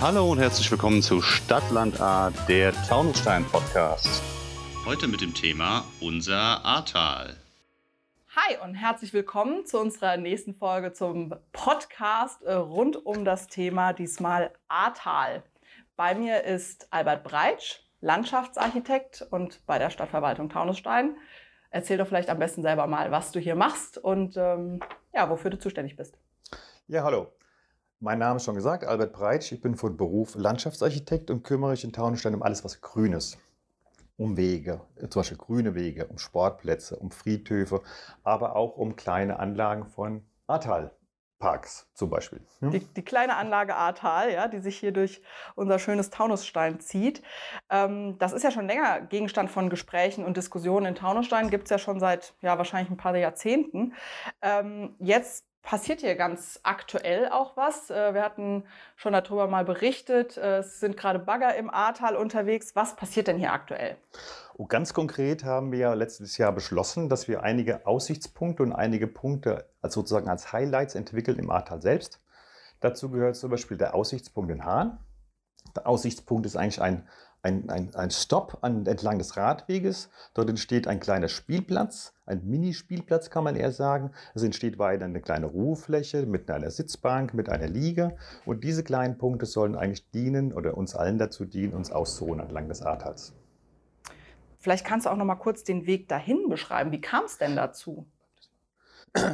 Hallo und herzlich willkommen zu Stadtlandart, der Taunusstein Podcast. Heute mit dem Thema unser Ahrtal. Hi und herzlich willkommen zu unserer nächsten Folge zum Podcast äh, rund um das Thema diesmal Ahrtal. Bei mir ist Albert Breitsch, Landschaftsarchitekt und bei der Stadtverwaltung Taunusstein. Erzähl doch vielleicht am besten selber mal, was du hier machst und ähm, ja, wofür du zuständig bist. Ja, hallo. Mein Name ist schon gesagt, Albert Breitsch. Ich bin von Beruf Landschaftsarchitekt und kümmere mich in Taunusstein um alles, was grün ist. Um Wege, zum Beispiel grüne Wege, um Sportplätze, um Friedhöfe, aber auch um kleine Anlagen von Ahrtal-Parks zum Beispiel. Ja? Die, die, kleine Anlage Ahrtal, ja, die sich hier durch unser schönes Taunusstein zieht. Ähm, das ist ja schon länger Gegenstand von Gesprächen und Diskussionen in Taunusstein, gibt es ja schon seit ja, wahrscheinlich ein paar Jahrzehnten. Ähm, jetzt passiert hier ganz aktuell auch was. Äh, wir hatten schon darüber mal berichtet. Äh, es sind gerade Bagger im Ahrtal unterwegs. Was passiert denn hier aktuell? Oh, ganz konkret haben wir letztes Jahr beschlossen, dass wir einige Aussichtspunkte und einige Punkte als sozusagen als Highlights entwickeln im Ahrtal selbst. Dazu gehört zum Beispiel der Aussichtspunkt in Hahn. Der Aussichtspunkt ist eigentlich ein ein, ein, ein Stopp an, entlang des Radweges. Dort entsteht ein kleiner Spielplatz, ein Minispielplatz kann man eher sagen. Es entsteht weiter eine kleine Ruhefläche mit einer Sitzbank, mit einer Liege. Und diese kleinen Punkte sollen eigentlich dienen oder uns allen dazu dienen, uns auszuruhen entlang des Ahrtals. Vielleicht kannst du auch noch mal kurz den Weg dahin beschreiben. Wie kam es denn dazu?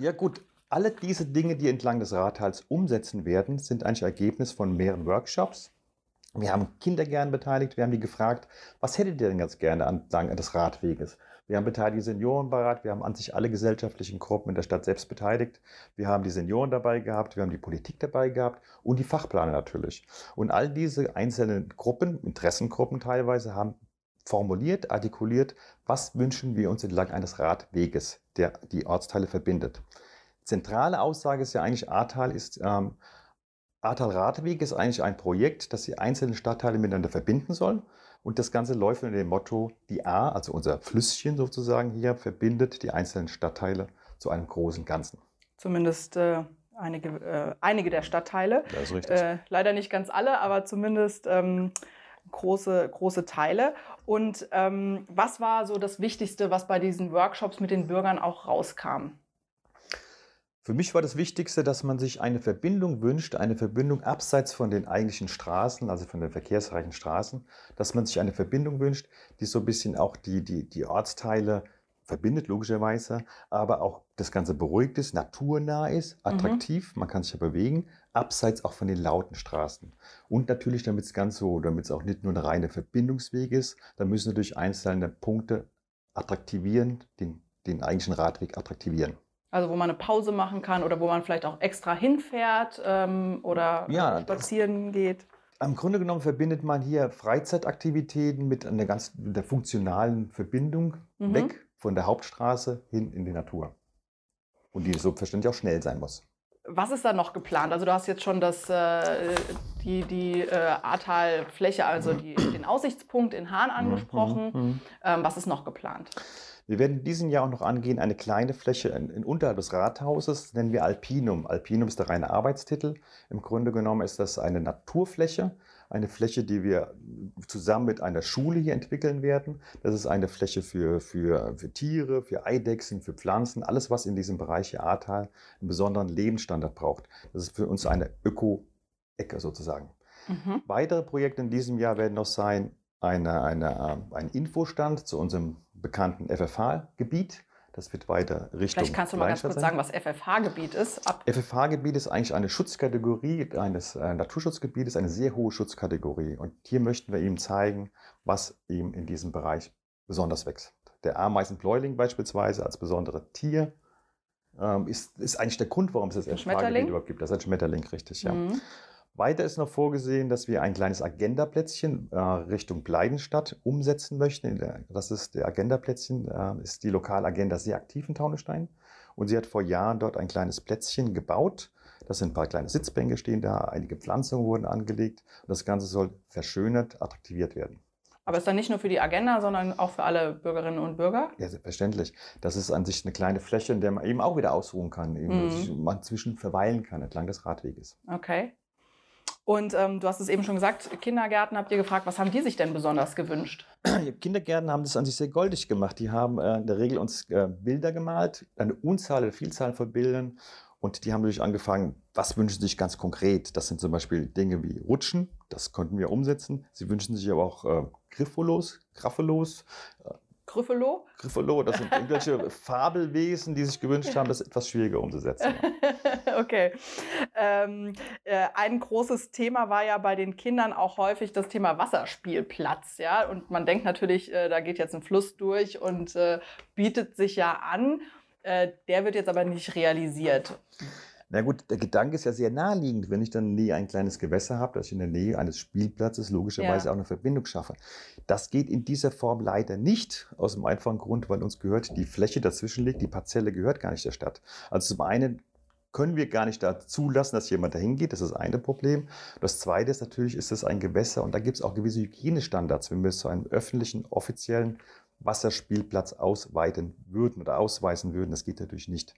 Ja gut, alle diese Dinge, die entlang des Rathals umsetzen werden, sind eigentlich Ergebnis von mehreren Workshops, wir haben Kinder gern beteiligt, wir haben die gefragt, was hättet ihr denn ganz gerne entlang des Radweges? Wir haben beteiligt die Seniorenbeirat, wir haben an sich alle gesellschaftlichen Gruppen in der Stadt selbst beteiligt. Wir haben die Senioren dabei gehabt, wir haben die Politik dabei gehabt und die Fachplaner natürlich. Und all diese einzelnen Gruppen, Interessengruppen teilweise, haben formuliert, artikuliert, was wünschen wir uns entlang eines Radweges, der die Ortsteile verbindet. Zentrale Aussage ist ja eigentlich, Ahrtal ist ähm, Ahrtal Radeweg ist eigentlich ein Projekt, das die einzelnen Stadtteile miteinander verbinden soll. Und das Ganze läuft unter dem Motto, die A, also unser Flüsschen sozusagen hier, verbindet die einzelnen Stadtteile zu einem großen Ganzen. Zumindest äh, einige, äh, einige der Stadtteile. Das ist richtig. Äh, leider nicht ganz alle, aber zumindest ähm, große, große Teile. Und ähm, was war so das Wichtigste, was bei diesen Workshops mit den Bürgern auch rauskam? Für mich war das Wichtigste, dass man sich eine Verbindung wünscht, eine Verbindung abseits von den eigentlichen Straßen, also von den verkehrsreichen Straßen, dass man sich eine Verbindung wünscht, die so ein bisschen auch die, die, die Ortsteile verbindet, logischerweise, aber auch das Ganze beruhigt ist, naturnah ist, mhm. attraktiv, mhm. man kann sich ja bewegen, abseits auch von den lauten Straßen. Und natürlich, damit es ganz so, damit es auch nicht nur eine reine Verbindungsweg ist, da müssen natürlich einzelne Punkte attraktivieren, den, den eigentlichen Radweg attraktivieren. Also wo man eine Pause machen kann oder wo man vielleicht auch extra hinfährt ähm, oder ja, spazieren geht. Im Grunde genommen verbindet man hier Freizeitaktivitäten mit einer ganz der funktionalen Verbindung mhm. weg von der Hauptstraße hin in die Natur. Und die so verständlich auch schnell sein muss. Was ist da noch geplant? Also du hast jetzt schon das, äh, die, die äh, Ahrtal-Fläche, also die, den Aussichtspunkt in Hahn mhm, angesprochen. Mhm. Ähm, was ist noch geplant? Wir werden in diesem Jahr auch noch angehen, eine kleine Fläche in, in unterhalb des Rathauses, nennen wir Alpinum. Alpinum ist der reine Arbeitstitel. Im Grunde genommen ist das eine Naturfläche, eine Fläche, die wir zusammen mit einer Schule hier entwickeln werden. Das ist eine Fläche für, für, für Tiere, für Eidechsen, für Pflanzen, alles, was in diesem Bereich hier Ahrtal einen besonderen Lebensstandard braucht. Das ist für uns eine Öko-Ecke sozusagen. Mhm. Weitere Projekte in diesem Jahr werden noch sein, eine, eine, ein Infostand zu unserem bekannten FFH-Gebiet. Das wird weiter Richtung. Vielleicht kannst du mal ganz kurz sagen, was FFH-Gebiet ist. FFH-Gebiet ist eigentlich eine Schutzkategorie eines äh, Naturschutzgebietes, eine sehr hohe Schutzkategorie. Und hier möchten wir ihm zeigen, was ihm in diesem Bereich besonders wächst. Der Ameisenbläuling beispielsweise als besondere Tier ähm, ist, ist eigentlich der Grund, warum es das FFH-Gebiet überhaupt gibt. Das ist ein Schmetterling, richtig, ja. Mhm. Weiter ist noch vorgesehen, dass wir ein kleines Agendaplätzchen äh, Richtung Bleidenstadt umsetzen möchten. Das ist der Agendaplätzchen, äh, ist die Lokalagenda sehr aktiv in Taunusstein. Und sie hat vor Jahren dort ein kleines Plätzchen gebaut. Das sind ein paar kleine Sitzbänke stehen da, einige Pflanzungen wurden angelegt. Und das Ganze soll verschönert, attraktiviert werden. Aber ist dann nicht nur für die Agenda, sondern auch für alle Bürgerinnen und Bürger? Ja, selbstverständlich. Das ist an sich eine kleine Fläche, in der man eben auch wieder ausruhen kann, eben mhm. man zwischen verweilen kann entlang des Radweges. Okay. Und ähm, du hast es eben schon gesagt, Kindergärten habt ihr gefragt, was haben die sich denn besonders gewünscht? Kindergärten haben das an sich sehr goldig gemacht. Die haben äh, in der Regel uns äh, Bilder gemalt, eine Unzahl, eine Vielzahl von Bildern. Und die haben natürlich angefangen, was wünschen sie sich ganz konkret? Das sind zum Beispiel Dinge wie Rutschen, das konnten wir umsetzen. Sie wünschen sich aber auch äh, Griffolos, Graffelos, Gryffalo? Gryffalo, das sind irgendwelche Fabelwesen, die sich gewünscht haben, das etwas schwieriger umzusetzen. okay. Ähm, äh, ein großes Thema war ja bei den Kindern auch häufig das Thema Wasserspielplatz. Ja? Und man denkt natürlich, äh, da geht jetzt ein Fluss durch und äh, bietet sich ja an. Äh, der wird jetzt aber nicht realisiert. Na gut, der Gedanke ist ja sehr naheliegend, wenn ich dann nie ein kleines Gewässer habe, dass ich in der Nähe eines Spielplatzes logischerweise ja. auch eine Verbindung schaffe. Das geht in dieser Form leider nicht, aus dem einfachen Grund, weil uns gehört, die Fläche dazwischen liegt, die Parzelle gehört gar nicht der Stadt. Also zum einen können wir gar nicht da zulassen, dass jemand dahin geht. Das ist das eine Problem. Das zweite ist natürlich, ist es ein Gewässer und da gibt es auch gewisse Hygienestandards, wenn wir es zu einem öffentlichen, offiziellen Wasserspielplatz ausweiten würden oder ausweisen würden. Das geht natürlich nicht.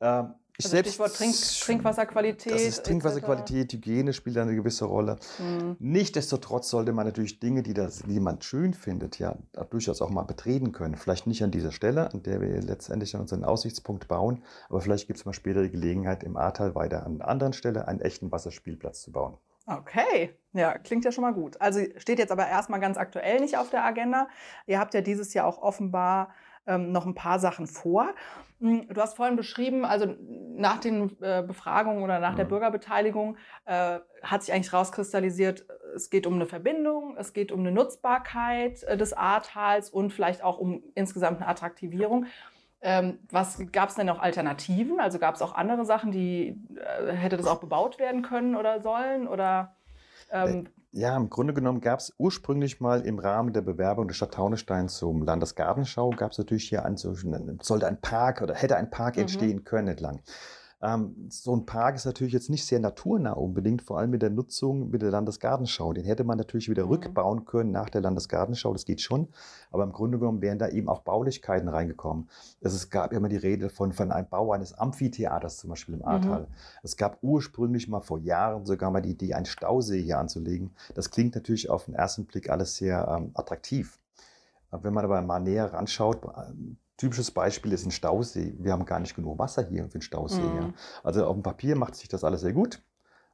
Ähm, ich also selbst, Stichwort Trink, Trinkwasserqualität. Das ist Trinkwasserqualität, Hygiene spielt eine gewisse Rolle. Mhm. Nichtsdestotrotz sollte man natürlich Dinge, die, das, die man schön findet, ja durchaus auch mal betreten können. Vielleicht nicht an dieser Stelle, an der wir letztendlich unseren Aussichtspunkt bauen, aber vielleicht gibt es mal später die Gelegenheit, im Ahrtal weiter an einer anderen Stelle einen echten Wasserspielplatz zu bauen. Okay, ja, klingt ja schon mal gut. Also steht jetzt aber erstmal ganz aktuell nicht auf der Agenda. Ihr habt ja dieses Jahr auch offenbar ähm, noch ein paar Sachen vor. Hm, du hast vorhin beschrieben, also nach den äh, Befragungen oder nach der mhm. Bürgerbeteiligung äh, hat sich eigentlich rauskristallisiert, es geht um eine Verbindung, es geht um eine Nutzbarkeit äh, des Ahrtals und vielleicht auch um insgesamt eine Attraktivierung. Ähm, was gab es denn noch Alternativen? Also gab es auch andere Sachen, die äh, hätte das auch bebaut werden können oder sollen? Oder ähm, ja, im Grunde genommen gab es ursprünglich mal im Rahmen der Bewerbung der Stadt Taunusstein zum Landesgartenschau, gab es natürlich hier ein, sollte ein Park oder hätte ein Park mhm. entstehen können entlang. Ähm, so ein Park ist natürlich jetzt nicht sehr naturnah unbedingt, vor allem mit der Nutzung mit der Landesgartenschau. Den hätte man natürlich wieder mhm. rückbauen können nach der Landesgartenschau, das geht schon. Aber im Grunde genommen wären da eben auch Baulichkeiten reingekommen. Also es gab immer die Rede von, von einem Bau eines Amphitheaters zum Beispiel im Ahrtal. Mhm. Es gab ursprünglich mal vor Jahren sogar mal die Idee, einen Stausee hier anzulegen. Das klingt natürlich auf den ersten Blick alles sehr ähm, attraktiv. Wenn man aber mal näher ranschaut, Typisches Beispiel ist ein Stausee. Wir haben gar nicht genug Wasser hier für einen Stausee. Mhm. Ja. Also auf dem Papier macht sich das alles sehr gut,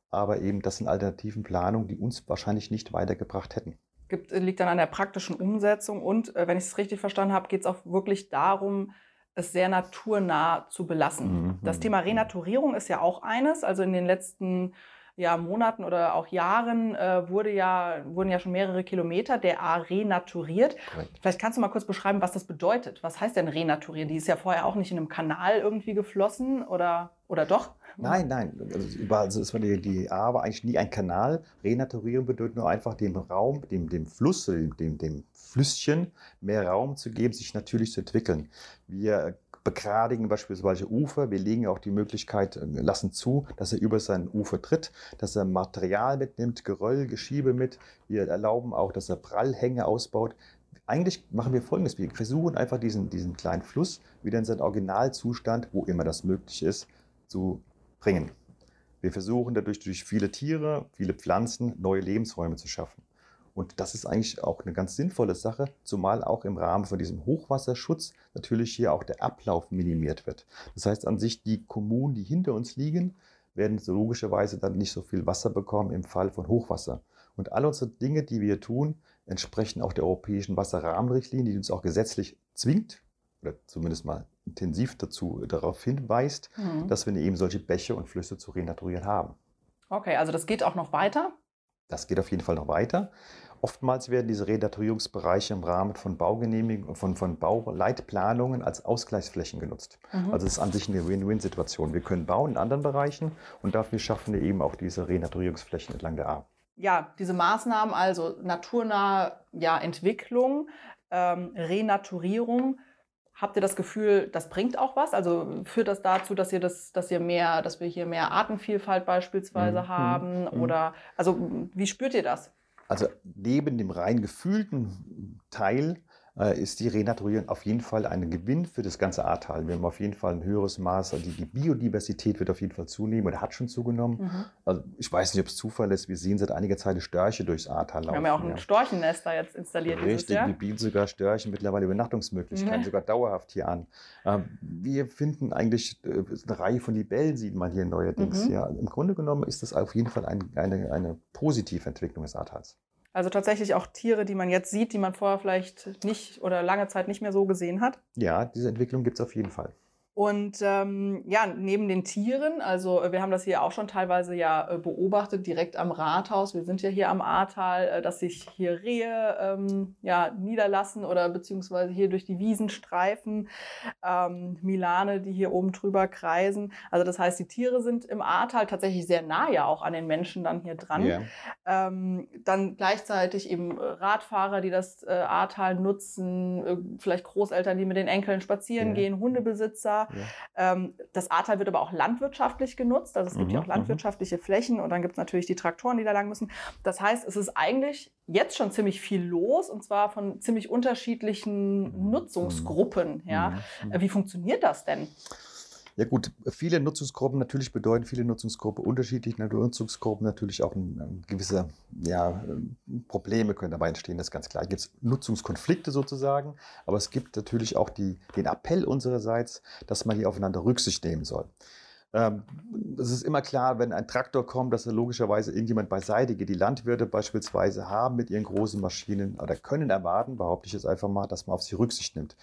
aber eben das sind alternativen Planungen, die uns wahrscheinlich nicht weitergebracht hätten. Gibt, liegt dann an der praktischen Umsetzung und, äh, wenn ich es richtig verstanden habe, geht es auch wirklich darum, es sehr naturnah zu belassen. Mhm. Das Thema mhm. Renaturierung ist ja auch eines. Also in den letzten ja, Monaten oder auch Jahren äh, wurde ja, wurden ja schon mehrere Kilometer der A renaturiert. Correct. Vielleicht kannst du mal kurz beschreiben, was das bedeutet. Was heißt denn renaturieren? Die ist ja vorher auch nicht in einem Kanal irgendwie geflossen oder, oder doch? Nein, nein. Also, also ist die, die A war eigentlich nie ein Kanal. Renaturieren bedeutet nur einfach dem Raum, dem, dem Fluss, dem, dem, dem Flüsschen mehr Raum zu geben, sich natürlich zu entwickeln. Wir begradigen beispielsweise Ufer. Wir legen auch die Möglichkeit, äh, lassen zu, dass er über sein Ufer tritt, dass er Material mitnimmt, Geröll, Geschiebe mit. Wir erlauben auch, dass er Prallhänge ausbaut. Eigentlich machen wir Folgendes. Wir versuchen einfach diesen, diesen kleinen Fluss wieder in seinen Originalzustand, wo immer das möglich ist, zu bringen. Wir versuchen dadurch durch viele Tiere, viele Pflanzen neue Lebensräume zu schaffen. Und das ist eigentlich auch eine ganz sinnvolle Sache, zumal auch im Rahmen von diesem Hochwasserschutz natürlich hier auch der Ablauf minimiert wird. Das heißt an sich, die Kommunen, die hinter uns liegen, werden so logischerweise dann nicht so viel Wasser bekommen im Fall von Hochwasser. Und all unsere Dinge, die wir tun, entsprechen auch der europäischen Wasserrahmenrichtlinie, die uns auch gesetzlich zwingt, oder zumindest mal intensiv dazu darauf hinweist, mhm. dass wir eben solche Bäche und Flüsse zu renaturieren haben. Okay, also das geht auch noch weiter? Das geht auf jeden Fall noch weiter. Oftmals werden diese Renaturierungsbereiche im Rahmen von Baugenehmigungen, von, von Bauleitplanungen als Ausgleichsflächen genutzt. Mhm. Also es ist an sich eine Win-Win-Situation. Wir können bauen in anderen Bereichen und dafür schaffen wir eben auch diese Renaturierungsflächen entlang der A. Ja, diese Maßnahmen, also naturnahe ja, Entwicklung, ähm, Renaturierung, Habt ihr das Gefühl, das bringt auch was? Also führt das dazu, dass ihr das, dass ihr mehr, dass wir hier mehr Artenvielfalt beispielsweise mhm. haben? Mhm. Oder also wie spürt ihr das? Also neben dem rein gefühlten Teil ist die Renaturierung auf jeden Fall ein Gewinn für das ganze Ahrtal. Wir haben auf jeden Fall ein höheres Maß, also die, die Biodiversität wird auf jeden Fall zunehmen oder hat schon zugenommen. Mhm. Also ich weiß nicht, ob es Zufall ist, wir sehen seit einiger Zeit Störche durchs Ahrtal laufen. Wir haben ja auch ein Storchennest da jetzt installiert Richtig, wir bieten sogar Störchen mittlerweile Übernachtungsmöglichkeiten, Mhm. sogar dauerhaft hier an. Ähm, Wir finden eigentlich äh, eine Reihe von Libellen, sieht man hier neuerdings. Mhm. Ja, Im Grunde genommen ist das auf jeden Fall ein, eine, eine positive Entwicklung des Ahrtals. Also tatsächlich auch Tiere, die man jetzt sieht, die man vorher vielleicht nicht oder lange Zeit nicht mehr so gesehen hat. Ja, diese Entwicklung gibt es auf jeden Fall. Und ähm, ja, neben den Tieren, also äh, wir haben das hier auch schon teilweise ja äh, beobachtet, direkt am Rathaus. Wir sind ja hier am Ahrtal, äh, dass sich hier Rehe ähm, ja, niederlassen oder beziehungsweise hier durch die Wiesen streifen. Ähm, Milane, die hier oben drüber kreisen. Also das heißt, die Tiere sind im Ahrtal tatsächlich sehr nah ja auch an den Menschen dann hier dran. Ja. Ähm, dann gleichzeitig eben Radfahrer, die das äh, Ahrtal nutzen, vielleicht Großeltern, die mit den Enkeln spazieren Ja. gehen, Hundebesitzer. Ja. Ähm, das Ahrtal wird aber auch landwirtschaftlich genutzt. Also es gibt Mhm, ja auch mhm. landwirtschaftliche Flächen und dann gibt es natürlich die Traktoren, die da lang müssen. Das heißt, es ist eigentlich jetzt schon ziemlich viel los und zwar von ziemlich unterschiedlichen Nutzungsgruppen. Ja. Mhm. Äh, Wie funktioniert das denn? Ja gut, viele Nutzungsgruppen natürlich bedeuten viele Nutzungsgruppen unterschiedliche Nutzungsgruppen natürlich auch ein, ein gewisse ja, ähm, Probleme können dabei entstehen, das ist ganz klar. Gibt es Nutzungskonflikte sozusagen, aber es gibt natürlich auch die, den Appell unsererseits, dass man hier aufeinander Rücksicht nehmen soll. Ähm, Es ist immer klar, wenn ein Traktor kommt, dass er logischerweise irgendjemand beiseite geht. Die Landwirte beispielsweise haben mit ihren großen Maschinen oder können erwarten, behaupte ich jetzt einfach mal, dass man auf sie Rücksicht nimmt.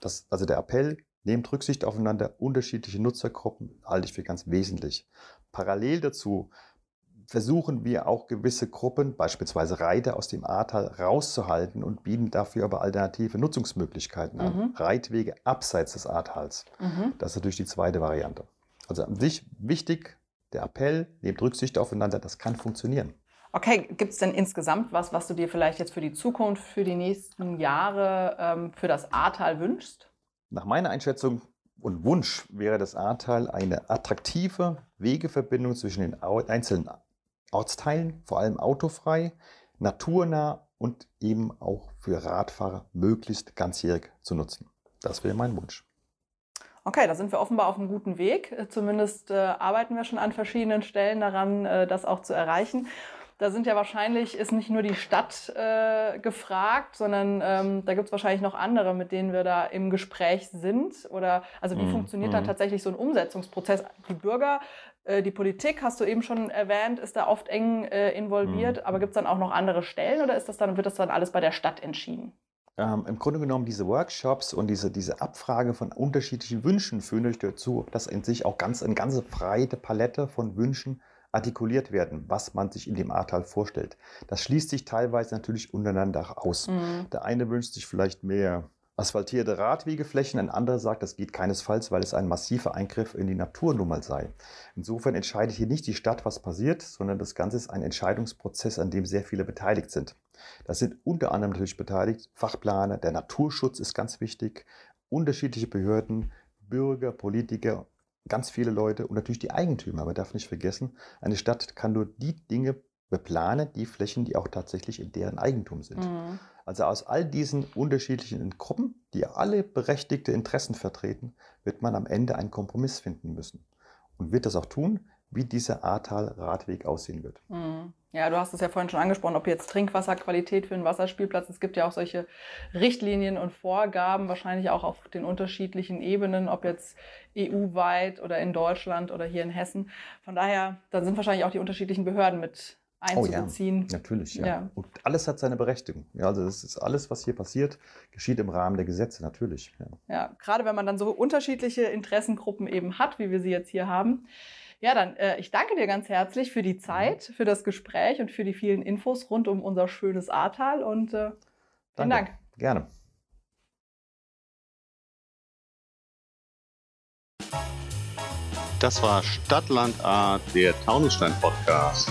Das, also der Appell, nehmt Rücksicht aufeinander, unterschiedliche Nutzergruppen halte ich für ganz wesentlich. Parallel dazu versuchen wir auch gewisse Gruppen, beispielsweise Reiter aus dem Ahrtal, rauszuhalten und bieten dafür aber alternative Nutzungsmöglichkeiten an. Mhm. Reitwege abseits des Ahrtals. Mhm. Das ist natürlich die zweite Variante. Also an sich wichtig, der Appell, nehmt Rücksicht aufeinander, das kann funktionieren. Okay, gibt es denn insgesamt was, was du dir vielleicht jetzt für die Zukunft, für die nächsten Jahre ähm, für das Ahrtal wünschst? Nach meiner Einschätzung und Wunsch wäre das Ahrtal eine attraktive Wegeverbindung zwischen den einzelnen Ortsteilen, vor allem autofrei, naturnah und eben auch für Radfahrer möglichst ganzjährig zu nutzen. Das wäre mein Wunsch. Okay, da sind wir offenbar auf einem guten Weg. Zumindest äh, arbeiten wir schon an verschiedenen Stellen daran, äh, das auch zu erreichen. Da sind ja wahrscheinlich, ist nicht nur die Stadt äh, gefragt, sondern ähm, da gibt es wahrscheinlich noch andere, mit denen wir da im Gespräch sind. Oder also wie Mhm, funktioniert dann mhm. tatsächlich so ein Umsetzungsprozess? Die Bürger, äh, die Politik, hast du eben schon erwähnt, ist da oft eng äh, involviert, Mhm. aber gibt es dann auch noch andere Stellen oder ist das dann, wird das dann alles bei der Stadt entschieden? Ähm, Im Grunde genommen diese Workshops und diese, diese Abfrage von unterschiedlichen Wünschen führen natürlich dazu, dass in sich auch ganz, eine ganze breite Palette von Wünschen artikuliert werden, was man sich in dem Ahrtal vorstellt. Das schließt sich teilweise natürlich untereinander aus. Mhm. Der eine wünscht sich vielleicht mehr asphaltierte Radwegeflächen, ein anderer sagt, das geht keinesfalls, weil es ein massiver Eingriff in die Natur nun mal sei. Insofern entscheidet hier nicht die Stadt, was passiert, sondern das Ganze ist ein Entscheidungsprozess, an dem sehr viele beteiligt sind. Da sind unter anderem natürlich beteiligt Fachplaner, der Naturschutz ist ganz wichtig, unterschiedliche Behörden, Bürger, Politiker, ganz viele Leute und natürlich die Eigentümer. Man darf nicht vergessen, eine Stadt kann nur die Dinge beplanen, die Flächen, die auch tatsächlich in deren Eigentum sind. Mhm. Also aus all diesen unterschiedlichen Gruppen, die alle berechtigte Interessen vertreten, wird man am Ende einen Kompromiss finden müssen. Und wird das auch tun, wie dieser Ahrtal-Radweg aussehen wird. Mhm. Ja, du hast es ja vorhin schon angesprochen, ob jetzt Trinkwasserqualität für einen Wasserspielplatz, es gibt ja auch solche Richtlinien und Vorgaben, wahrscheinlich auch auf den unterschiedlichen Ebenen, ob jetzt EU-weit oder in Deutschland oder hier in Hessen. Von daher, da sind wahrscheinlich auch die unterschiedlichen Behörden mit Oh ja. einzubeziehen. Natürlich, ja. Ja. Und alles hat seine Berechtigung. Ja, also das ist alles, was hier passiert, geschieht im Rahmen der Gesetze, natürlich. Ja. Ja, gerade wenn man dann so unterschiedliche Interessengruppen eben hat, wie wir sie jetzt hier haben. Ja, dann äh, ich danke dir ganz herzlich für die Zeit, für das Gespräch und für die vielen Infos rund um unser schönes Ahrtal und äh, vielen Danke. Dank. Gerne. Das war Stadtland A, der Taunusstein Podcast.